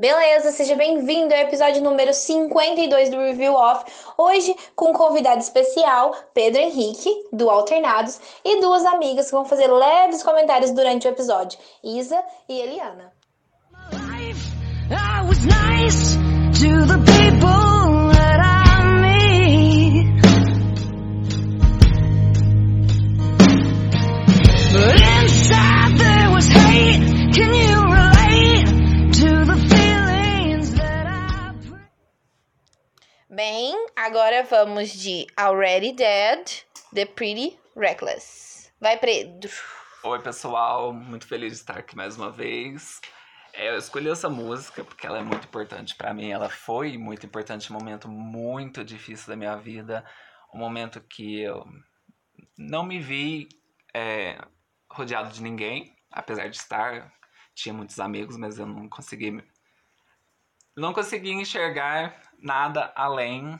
Beleza, seja bem-vindo ao episódio número 52 do Review Off. Hoje com um convidado especial, Pedro Henrique, do Alternados, e duas amigas que vão fazer leves comentários durante o episódio, Isa e Eliana. I Bem, agora vamos de Already Dead, The Pretty Reckless. Vai, Pedro. Oi, pessoal. Muito feliz de estar aqui mais uma vez. É, eu escolhi essa música porque ela é muito importante para mim. Ela foi muito importante, um momento muito difícil da minha vida, um momento que eu não me vi é, rodeado de ninguém, apesar de estar, tinha muitos amigos, mas eu não consegui, não consegui enxergar nada além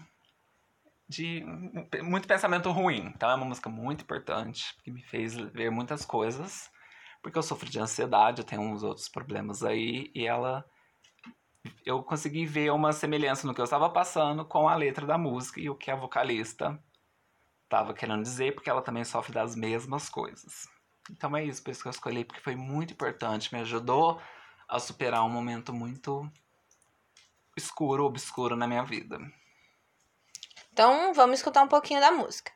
de muito pensamento ruim. Então é uma música muito importante que me fez ver muitas coisas porque eu sofro de ansiedade, eu tenho uns outros problemas aí, e ela. Eu consegui ver uma semelhança no que eu estava passando com a letra da música e o que a vocalista estava querendo dizer, porque ela também sofre das mesmas coisas. Então é isso, por isso que eu escolhi, porque foi muito importante, me ajudou a superar um momento muito escuro, obscuro na minha vida. Então vamos escutar um pouquinho da música.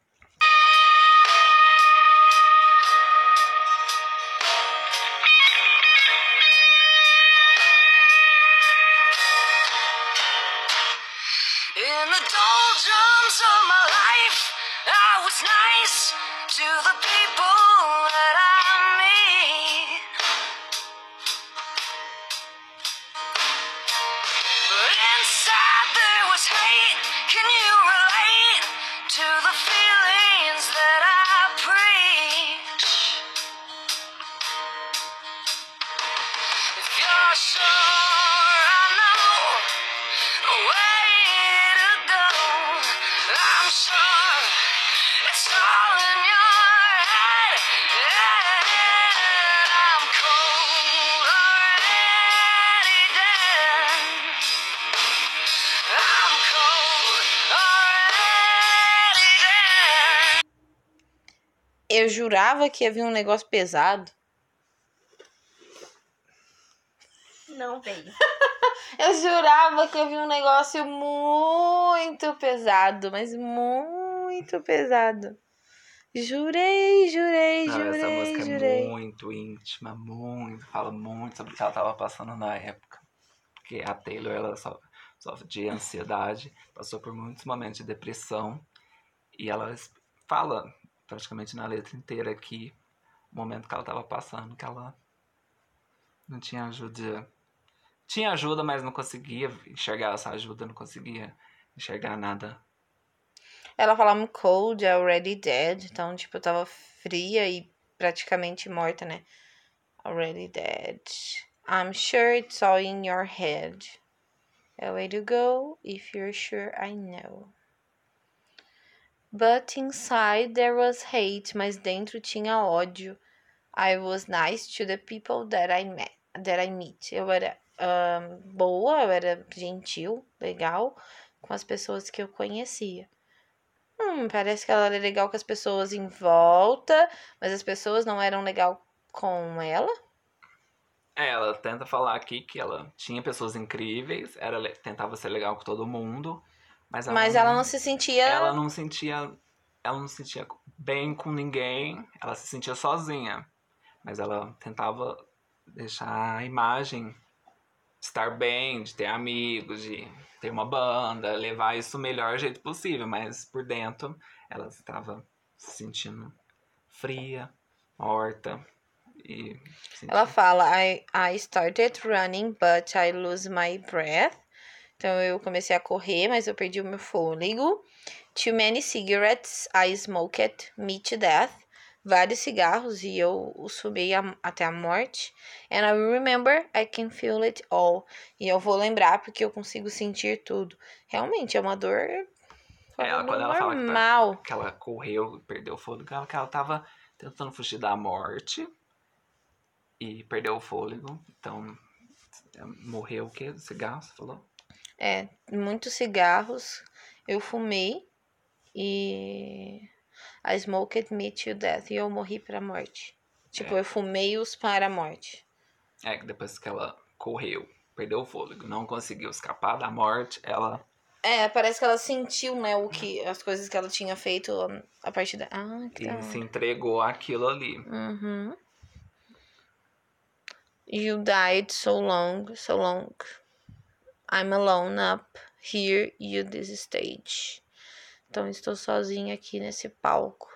Eu jurava que havia um negócio pesado. Não tem. eu jurava que havia um negócio muito pesado, mas muito pesado. Jurei, jurei, Não, jurei, essa música jurei. é muito íntima, muito, fala muito sobre o que ela estava passando na época. Porque a Taylor, ela sofre, sofre de ansiedade, passou por muitos momentos de depressão, e ela fala praticamente na letra inteira aqui o momento que ela estava passando, que ela não tinha ajuda. Tinha ajuda, mas não conseguia enxergar essa ajuda, não conseguia enxergar nada. Ela fala I'm cold, already dead. Então, tipo, eu tava fria e praticamente morta, né? Already dead. I'm sure it's all in your head. A way to go if you're sure I know. But inside there was hate, mas dentro tinha ódio. I was nice to the people that I met, that I meet. Eu era um, boa, eu era gentil, legal com as pessoas que eu conhecia. Hum, parece que ela era legal com as pessoas em volta, mas as pessoas não eram legal com ela. É, ela tenta falar aqui que ela tinha pessoas incríveis, era tentava ser legal com todo mundo, mas ela, Mas não, ela não se sentia. ela não sentia ela não se sentia bem com ninguém, ela se sentia sozinha. Mas ela tentava deixar a imagem estar bem, de ter amigos, de ter uma banda, levar isso o melhor jeito possível, mas por dentro ela estava se sentindo fria, morta e Ela fala I, I started running but I lose my breath. Então eu comecei a correr, mas eu perdi o meu fôlego. Too many cigarettes, I smoked me to death. Vários cigarros e eu fumei a, até a morte. And I remember I can feel it all. E eu vou lembrar porque eu consigo sentir tudo. Realmente é uma dor. É, ela, quando ela fala que, tá, que ela correu, perdeu o fôlego, ela, que ela tava tentando fugir da morte e perdeu o fôlego. Então, Morreu o quê? Cigarro, você falou? É, muitos cigarros. Eu fumei e I smoked me to death. E eu morri pra morte. Tipo, É. eu fumei-os para a morte. É, que depois que ela correu, perdeu o fôlego, não conseguiu escapar da morte, ela É, parece que ela sentiu, né, o que, as coisas que ela tinha feito a partir da. Ah, que e se entregou àquilo ali. Uhum. You died so long, so long. I'm alone up here, you this stage. Então estou sozinha aqui nesse palco.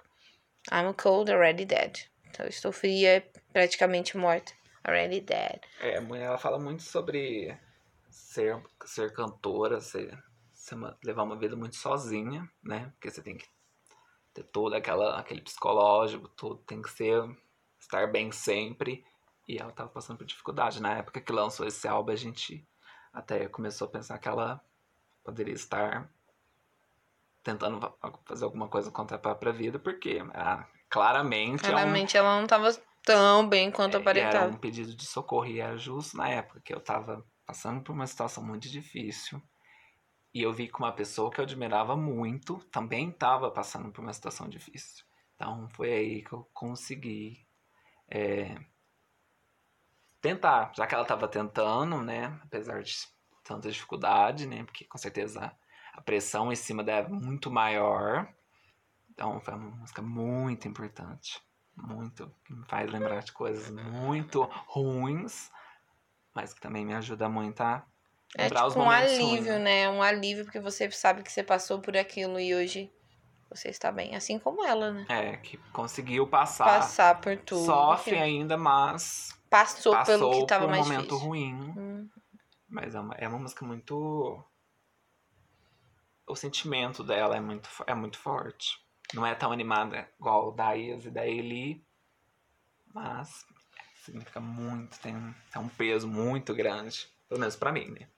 I'm cold, already dead. Então estou fria, praticamente morta. Already dead. É, a mulher ela fala muito sobre ser, ser cantora, ser, ser uma- levar uma vida muito sozinha, né? Porque você tem que ter todo aquela, aquele psicológico, tudo tem que ser estar bem sempre. E ela tava passando por dificuldade. Na época que lançou esse álbum, a gente até começou a pensar que ela poderia estar tentando fa- fazer alguma coisa contra a própria vida, porque ah, claramente, é um- Claramente ela não estava tão bem quanto é, e era aparentava. um pedido de socorro e era justo na época que eu tava passando por uma situação muito difícil. E eu vi que uma pessoa que eu admirava muito também tava passando por uma situação difícil. Então foi aí que eu consegui é, tentar, já que ela tava tentando, né? Apesar de tanta dificuldade, né? Porque com certeza a pressão em cima dela é muito maior. Então foi uma música muito importante. Muito. Que me faz lembrar de coisas muito ruins. Mas que também me ajuda muito a É tipo um alívio, ruins. né? Um alívio porque você sabe que você passou por aquilo e hoje você está bem. Assim como ela, né? É, que conseguiu passar. Passar por tudo. Sofre que ainda, mas Passou, passou pelo que estava por um mais momento difícil. ruim. Hum. Mas é uma, é uma música muito. O sentimento dela é muito, é muito forte. Não é tão animada igual o da Isa e da Eli. Mas significa muito, tem um, tem um peso muito grande. Pelo menos pra mim, né?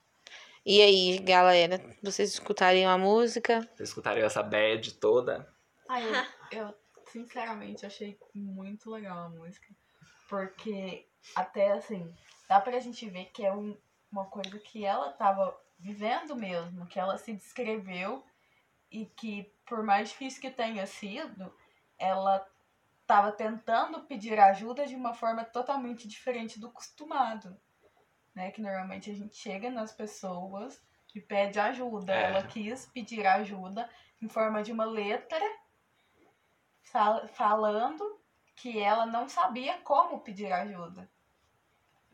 E aí, galera, vocês escutariam a música? Vocês escutariam essa bad toda. Ai, eu, eu sinceramente achei muito legal a música. Porque até assim, dá pra gente ver que é um- uma coisa que ela tava vivendo mesmo, que ela se descreveu e que por mais difícil que tenha sido, ela tava tentando pedir ajuda de uma forma totalmente diferente do costumado. Né? Que normalmente a gente chega nas pessoas e pede ajuda. É. Ela quis pedir ajuda em forma de uma letra fal- falando que ela não sabia como pedir ajuda.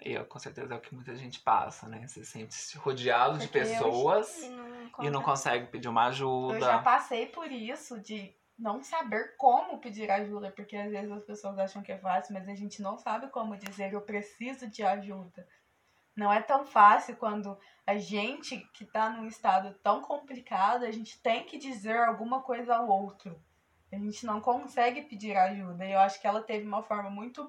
E eu, com certeza é o que muita gente passa, né? Você sente se rodeado de Porque eu- pessoas E não, e não consegue pedir uma Eu já ajuda. passei por isso de não saber como pedir ajuda, porque às vezes as pessoas acham que é fácil, mas a gente não sabe como dizer eu preciso de ajuda. Não é tão fácil quando a gente que tá num estado tão complicado, a gente tem que dizer alguma coisa ao outro. A gente não consegue pedir ajuda. E eu acho que ela teve uma forma muito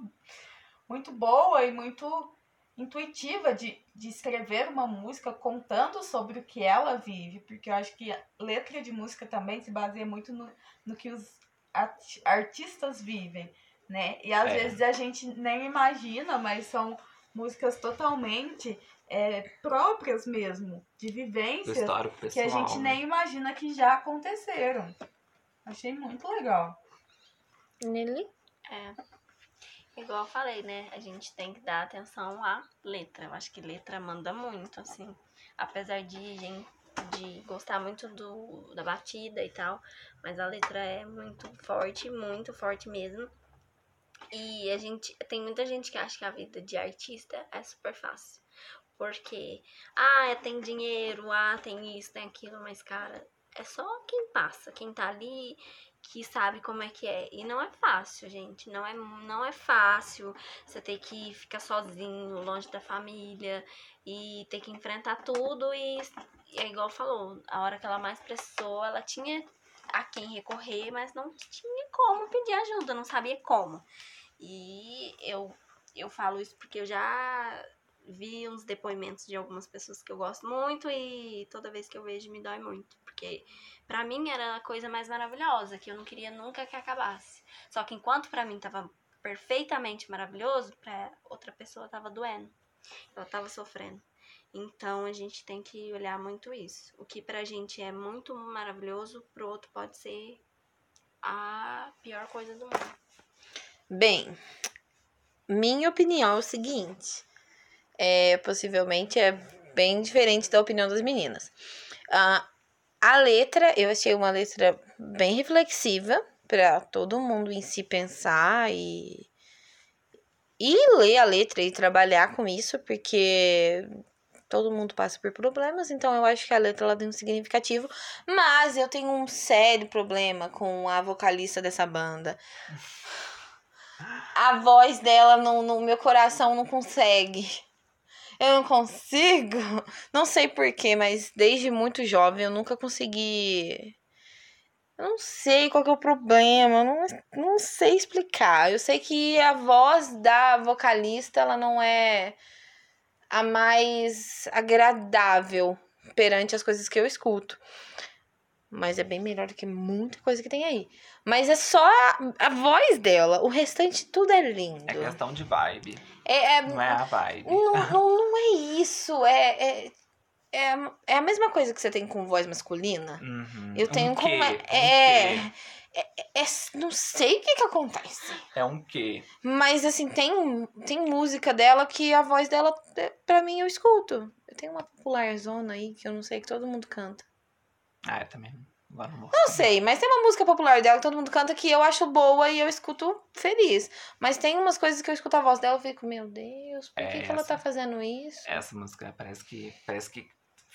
muito boa e muito intuitiva de, de escrever uma música contando sobre o que ela vive, porque eu acho que a letra de música também se baseia muito no, no que os art- artistas vivem, né? E às É. vezes a gente nem imagina, mas são músicas totalmente é, próprias mesmo, de vivências que a gente né? nem imagina que já aconteceram. Achei muito legal. Nele? É. Igual eu falei, né? A gente tem que dar atenção à letra. Eu acho que letra manda muito, assim. Apesar de gente de gostar muito do, da batida e tal, mas a letra é muito forte, muito forte mesmo. E a gente tem muita gente que acha que a vida de artista é super fácil. Porque, ah, tem dinheiro, ah, tem isso, tem aquilo, mas, cara, é só quem passa, quem tá ali, que sabe como é que é. E não é fácil, gente. Não é, não é fácil você ter que ficar sozinho, longe da família e ter que enfrentar tudo. E, e é igual falou, a hora que ela mais precisou, ela tinha a quem recorrer, mas não tinha como pedir ajuda, não sabia como. E eu, eu falo isso porque eu já vi uns depoimentos de algumas pessoas que eu gosto muito e toda vez que eu vejo me dói muito. Porque Pra mim era a coisa mais maravilhosa, que eu não queria nunca que acabasse. Só que enquanto pra mim tava perfeitamente maravilhoso, pra outra pessoa tava doendo. ela tava sofrendo. Então a gente tem que olhar muito isso. O que pra gente é muito maravilhoso, pro outro pode ser a pior coisa do mundo. Bem, minha opinião é o seguinte: é, possivelmente é bem diferente da opinião das meninas. Ah, a letra, eu achei uma letra bem reflexiva para todo mundo em si pensar e, e ler a letra e trabalhar com isso, porque todo mundo passa por problemas, então eu acho que a letra ela tem um significativo, mas eu tenho um sério problema com a vocalista dessa banda. A voz dela no, no meu coração não consegue. Eu não consigo. Não sei porquê, mas desde muito jovem eu nunca consegui. Eu não sei qual que é o problema. Eu não, não sei explicar. Eu sei que a voz da vocalista ela não é a mais agradável perante as coisas que eu escuto. Mas é bem melhor do que muita coisa que tem aí. Mas é só a, a voz dela. O restante tudo é lindo. É questão de vibe. É, é, Não é a vibe. não, não, não é isso. É, é, é, é a mesma coisa que você tem com voz masculina. Uhum. Eu tenho um com. quê? É, Um é, é, é- Não sei o que que acontece. É um quê? Mas, assim, tem, tem música dela que a voz dela, é, pra mim, eu escuto. Eu tenho uma popular zona aí que eu não sei que todo mundo canta. Ah, eu também. Agora não vou Não saber. sei, mas tem uma música popular dela que todo mundo canta que eu acho boa e eu escuto feliz. Mas tem umas coisas que eu escuto a voz dela e fico, meu Deus, por que, É que ela essa. tá fazendo isso? Essa música parece que, parece que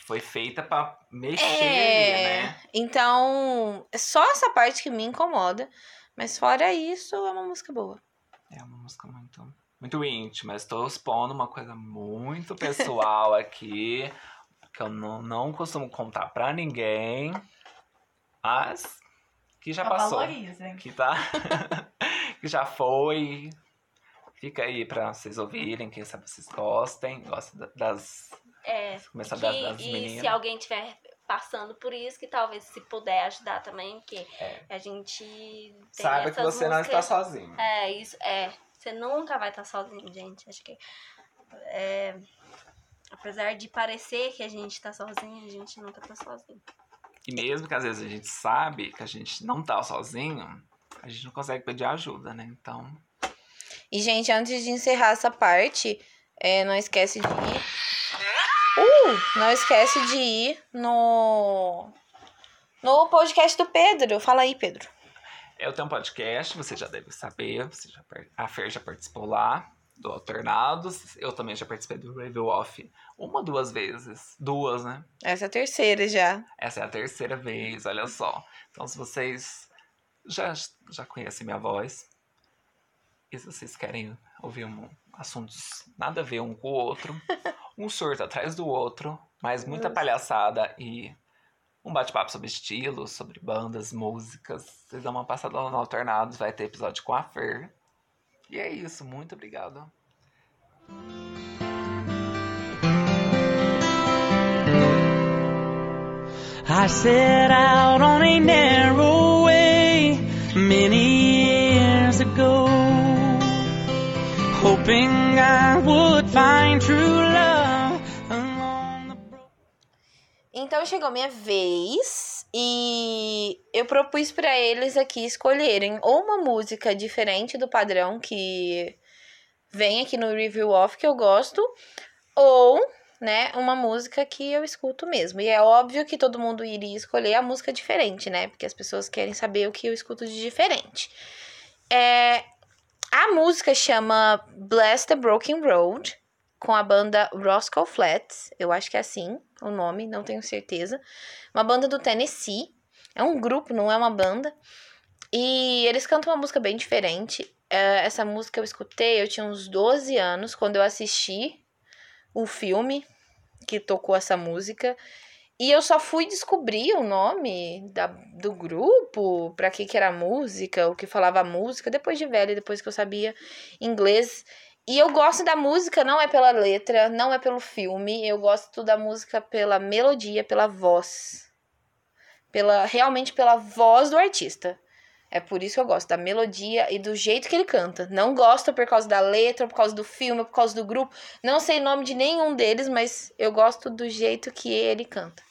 foi feita pra mexer É. né? Então, é só essa parte que me incomoda. Mas fora isso, é uma música boa. É uma música muito, muito íntima. Estou expondo uma coisa muito pessoal aqui, que eu não, não costumo contar pra ninguém, mas que já passou. valorizem. Que tá. que já foi. Fica aí pra vocês ouvirem, quem sabe vocês gostem. Gostam da- das. É, Começar que, das, das e meninas. se alguém tiver passando por isso, que talvez se puder ajudar também, porque É. a gente tem Saiba que você não está músicas- sozinho. É, isso, é. Você nunca vai estar sozinho, gente. Acho que. É, apesar de parecer que a gente tá sozinho, a gente nunca tá sozinho. E mesmo que às vezes a gente sabe que a gente não tá sozinho, a gente não consegue pedir ajuda, né? Então. E, gente, antes de encerrar essa parte, é, não esquece de ir. Uh! Não esquece de ir no. No podcast do Pedro. Fala aí, Pedro. Eu tenho um podcast, você já deve saber. Você já, a Fer já participou lá, do Alternados. Eu também já participei do Review Off uma, duas vezes. Duas, né? Essa é a terceira já. Essa é a terceira vez, olha só. Então, se vocês já, já conhecem minha voz, e se vocês querem ouvir um, assuntos nada a ver um com o outro, um surto atrás do outro, mas muita palhaçada e um bate-papo sobre estilos, sobre bandas, músicas, vocês dão uma passada lá no Alternados, vai ter episódio com a Fer. E é isso, muito obrigado. I set out on a narrow way many years ago, hoping I would find true love along the broad. Então chegou minha vez e eu propus pra eles aqui escolherem ou uma música diferente do padrão que vem aqui no review off que eu gosto, ou, né, uma música que eu escuto mesmo. E é óbvio que todo mundo iria escolher a música diferente, né? Porque as pessoas querem saber o que eu escuto de diferente. É, a música chama Bless the Broken Road, com a banda Roscoe Flats, eu acho que é assim o nome, não tenho certeza. Uma banda do Tennessee, é um grupo, não é uma banda. E eles cantam uma música bem diferente. É, essa música eu escutei, eu tinha uns 12 anos, quando eu assisti o filme que tocou essa música. E eu só fui descobrir o nome da, do grupo, pra que que era música, o que falava música, depois de velha, depois que eu sabia inglês. E eu gosto da música, não é pela letra, não é pelo filme, eu gosto da música pela melodia, pela voz. Pela realmente pela voz do artista. É por isso que eu gosto da melodia e do jeito que ele canta. Não gosto por causa da letra, por causa do filme, por causa do grupo. Não sei o nome de nenhum deles, mas eu gosto do jeito que ele canta.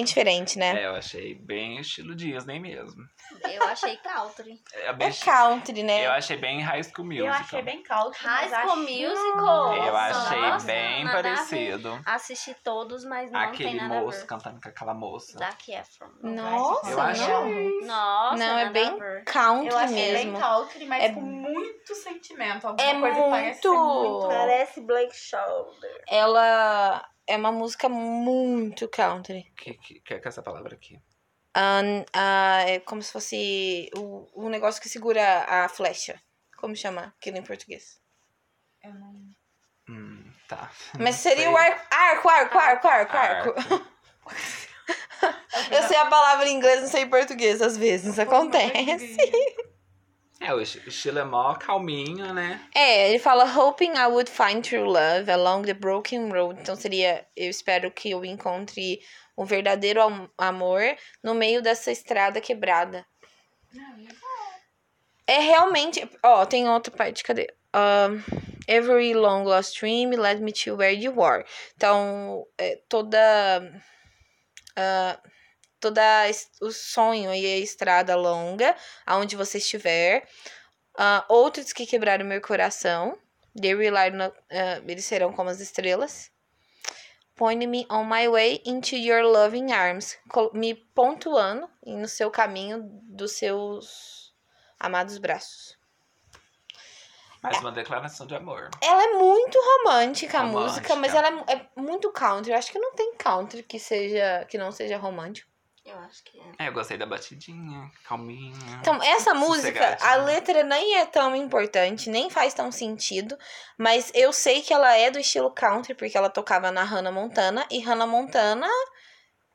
Bem diferente, né? É, eu achei bem estilo Disney mesmo. Eu achei country. É bem É country, né? Eu achei bem High School Musical. Eu achei bem country. High School Musical. Eu achei Nossa, bem nada a ver. parecido. Assisti todos, mas não tem Aquele nada a moço ver. cantando com aquela moça. Zac Efron. Nossa, Eu achei- não. Nossa, Não, é nada bem a country Eu achei mesmo. bem country, mas É- com muito sentimento. Alguma É coisa que parece muito- Parece Blake Shoulder. Ela é uma música muito country. Que, que, que é essa palavra aqui? Ahn, ah, é como se fosse o, o negócio que segura a flecha. Como chama aquilo em português? Eu não... Hum, tá. Mas Não seria sei. o arco, arco, arco, arco, arco, arco. Eu sei a palavra em inglês, não sei em português, às vezes acontece. É, o esti- o estilo é mó calminho, né? É, ele fala hoping I would find true love along the broken road. Então seria, eu espero que eu encontre um verdadeiro am- amor no meio dessa estrada quebrada. É realmente, ó, tem outra parte, cadê? Um, every long lost dream led me to where you are. Então, é, toda ah, toda es- o sonho e a estrada longa, aonde você estiver. Ah, outros que quebraram meu coração. They rely no, ah, eles serão como as estrelas. Point me on my way into your loving arms. Me pontuando no seu caminho dos seus amados braços. Mais uma declaração de amor. Ela é muito romântica, a Romântica. música, mas ela é, é muito country. Eu acho que não tem country que seja que não seja romântico. Eu acho que é. É, eu gostei da batidinha, calminha. Então, essa música, a letra nem é tão importante, nem faz tão sentido, mas eu sei que ela é do estilo country, porque ela tocava na Hannah Montana, e Hannah Montana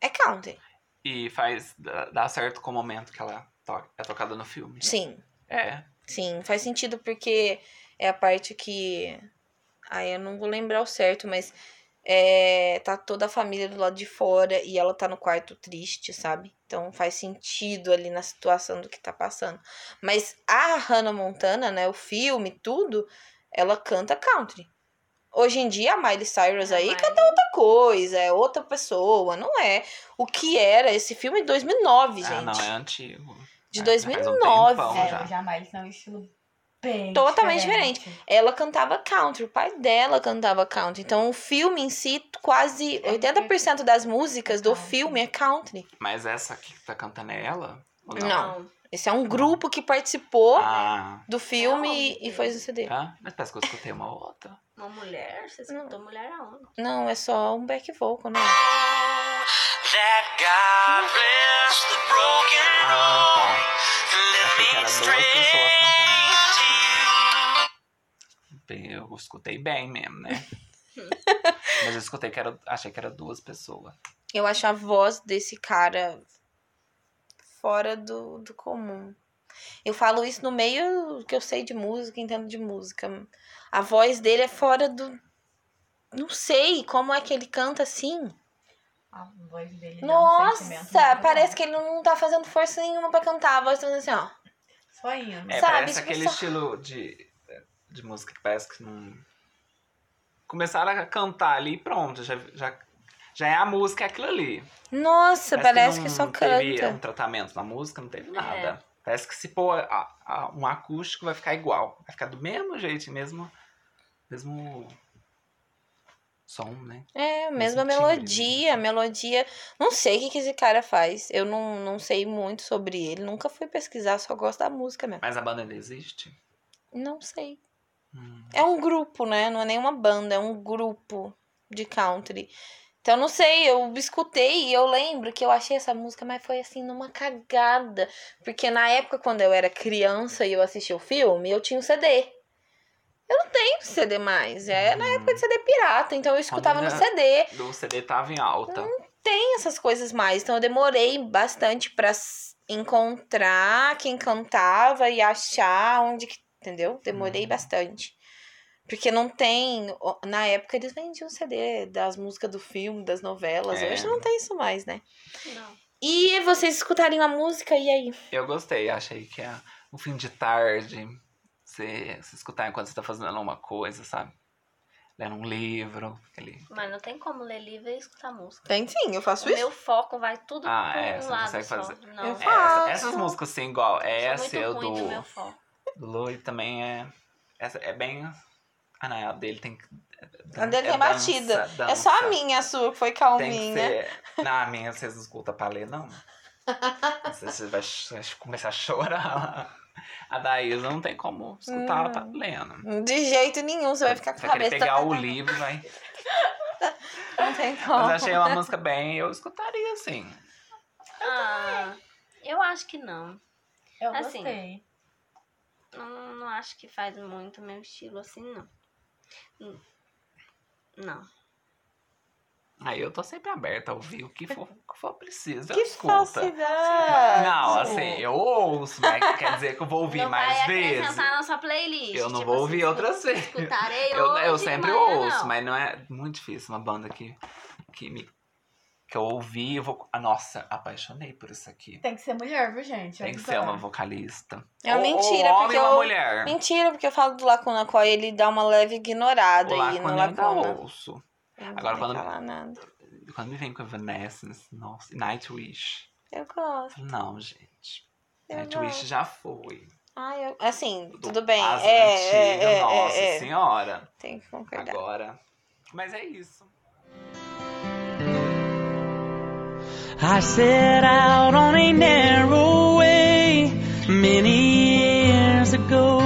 é country. E faz. dá certo com o momento que ela to- é tocada no filme. Sim, É. sim, faz sentido porque é a parte que. Ai, eu não vou lembrar o certo, mas é, tá toda a família do lado de fora e ela tá no quarto triste, sabe? Então faz sentido ali na situação do que tá passando. Mas a Hannah Montana, né, o filme, tudo, ela canta country. Hoje em dia a Miley Cyrus aí Miley. canta outra coisa, é outra pessoa, não é o que era esse filme em 2009, gente. Ah, não, é antigo. De É, faz um 2009. tempão É, já. o Jamais é um estilo bem Totalmente diferente. ela cantava country, o pai dela cantava country. Então o filme em si, quase 80% das músicas do filme é country. Mas essa aqui que tá cantando é ela? Ou Não. Esse é um grupo que participou Ah, do filme Aonde? e fez o CD. tá. Mas parece que eu escutei uma outra. Uma mulher? Você escutou mulher aonde? Não, é só um back vocal, não é? That God bless the broken Ah, tá. Achei que me era duas straight pessoas cantando. Bem, eu escutei bem mesmo, né? Mas eu escutei que era. Achei que era duas pessoas. Eu acho a voz desse cara fora do, do comum. Eu falo isso no meio que eu sei de música, entendo de música. A voz dele é fora do. Não sei como é que ele canta assim. A voz dele um Nossa, muito parece que ele não tá fazendo força nenhuma pra cantar. A voz tá fazendo assim, ó. Só indo. É, Sabe, parece tipo, aquele só- estilo de, de música que parece que não. Começaram a cantar ali e pronto, já, já, já é a música, é aquilo ali. Nossa, parece que, não só teve canta. um tratamento na música, não teve É. nada. Parece que se pôr a- a- um acústico vai ficar igual. Vai ficar do mesmo jeito, mesmo. Mesmo. Som, né? É, a mesma timbre, melodia, a melodia. Não sei o que, que esse cara faz. Eu não, não sei muito sobre ele. Nunca fui pesquisar, só gosto da música mesmo. Mas a banda ainda existe? Não sei. É um grupo, né? Não é nenhuma banda, é um grupo de country. Então, não sei, eu escutei e eu lembro que eu achei essa música, mas foi assim, numa cagada. Porque na época, quando eu era criança e eu assistia o filme, eu tinha um CD. Eu não tenho CD mais. É na época de CD pirata, então eu escutava no CD. O CD tava em alta. Tem essas coisas mais. Então eu demorei bastante pra s- encontrar quem cantava e achar onde que. Entendeu? Demorei Uhum. bastante. Porque não tem. Na época eles vendiam CD das músicas do filme, das novelas. É. Hoje não tem isso mais, né? Não. E vocês escutariam a música e aí? Eu gostei, achei que é um fim de tarde. Você, você escutar enquanto você tá fazendo alguma coisa, sabe? Lendo um livro, aquele. Mas não tem como ler livro e escutar música. Tem sim, eu faço O meu foco vai tudo Ah, pra é, um você lado consegue só. fazer. Não, Eu eu É, faço. essa- essas músicas assim, igual essa, eu ruim do, do Louis também é. Essa é bem. Ah, não, a dele tem que. A dele é tem dança, batida. É só a dança. minha, a sua, que foi Tem que calminha. ser. Não, a minha vocês não escutam pra ler, não. Você você vai, vai começar a chorar. A da Isa não tem como escutar ela tá lendo. De jeito nenhum, você vai ficar com Vai a cabeça. pegar o livro, vai. Não tem como. Mas achei uma música bem, eu escutaria assim. Ah, eu acho que não. Eu Assim. gostei. Não. Não acho que faz muito meu estilo assim, não. Hum, Não. Aí eu tô sempre aberta a ouvir o que for, o que for preciso. Eu Que escuta. falsidade. Não, assim, eu ouço, mas quer dizer que eu vou ouvir não mais vai vezes. na sua playlist. Eu não tipo vou assim, ouvir escu- outras vezes. Escutarei Eu, eu hoje, sempre amanhã ouço, não. mas não é muito difícil. Uma banda que, que, me, que eu ouvi, eu vou. Ah, nossa, apaixonei por isso aqui. Tem que ser mulher, viu, gente? Tem que ser uma vocalista. É uma Ou- ou mentira, homem porque ou uma eu- mulher. Mentira, porque eu falo do Lacuna Coil, ele dá uma leve ignorada O aí no Lacuna eu Lacuna. ouço. Eu não Agora, quando- falar nada. Quando me vem com Evanescence, nossa, e Nightwish. Eu gosto. Não, gente. Eu Nightwish gosto. já foi. Ah, eu... Assim, Do- tudo bem. As é, antigas, é, é, nossa é, é. senhora. Tem que concordar. Agora. Mas é isso. I set out on a narrow way many years ago,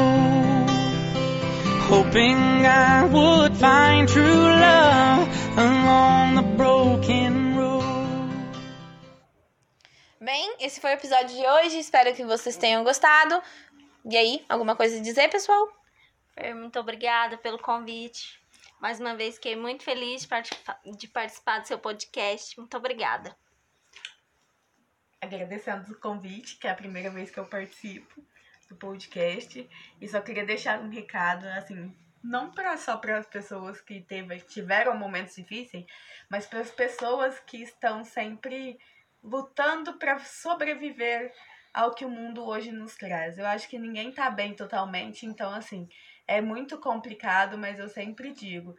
hoping I would find true love along the broken road. Bem, esse foi o episódio de hoje. Espero que vocês tenham gostado. E aí, alguma coisa a dizer, pessoal? Muito obrigada pelo convite. Mais uma vez, fiquei muito feliz de participar do seu podcast. Muito obrigada. Agradecendo o convite, que é a primeira vez que eu participo do podcast. E só queria deixar um recado, assim, não pra, só para as pessoas que teve, tiveram momentos difíceis, mas para as pessoas que estão sempre lutando para sobreviver ao que o mundo hoje nos traz. Eu acho que ninguém tá bem totalmente, então, assim, é muito complicado, mas eu sempre digo: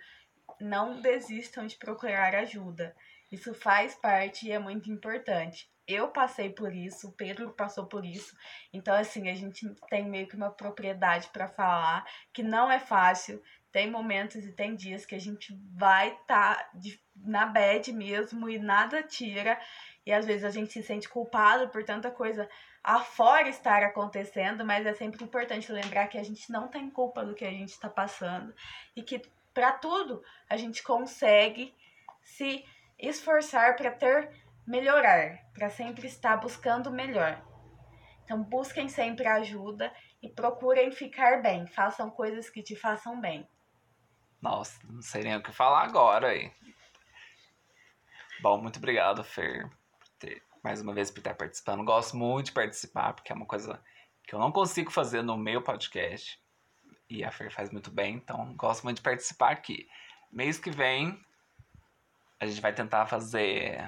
não desistam de procurar ajuda. Isso faz parte e é muito importante. Eu passei por isso, o Pedro passou por isso. Então, assim, a gente tem meio que uma propriedade para falar que não é fácil. Tem momentos e tem dias que a gente vai estar tá na bad mesmo e nada tira. E às vezes a gente se sente culpado por tanta coisa afora estar acontecendo, mas é sempre importante lembrar que a gente não tem culpa do que a gente está passando e que para tudo a gente consegue se esforçar para ter melhorar, para sempre estar buscando melhor. Então busquem sempre ajuda e procurem ficar bem, façam coisas que te façam bem. Nossa, não sei nem o que falar agora aí. Bom, muito obrigado, Fer, ter, mais uma vez por estar participando. Gosto muito de participar, porque é uma coisa que eu não consigo fazer no meu podcast. E a Fer faz muito bem, então gosto muito de participar aqui. Mês que vem, a gente vai tentar fazer.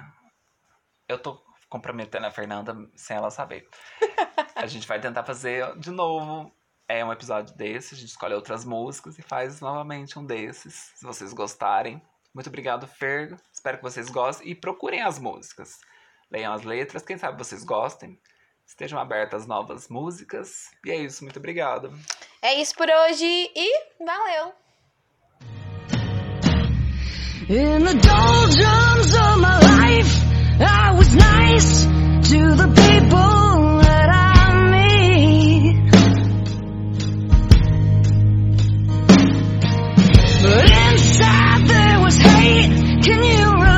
Eu tô comprometendo a Fernanda sem ela saber. a gente vai tentar fazer de novo é um episódio desse, a gente escolhe outras músicas e faz novamente um desses, se vocês gostarem. Muito obrigado, Fer. Espero que vocês gostem e procurem as músicas. Leiam as letras, quem sabe vocês gostem. Estejam abertas novas músicas. E é isso, muito obrigado. É isso por hoje e valeu! In the doldrums I was nice to the people.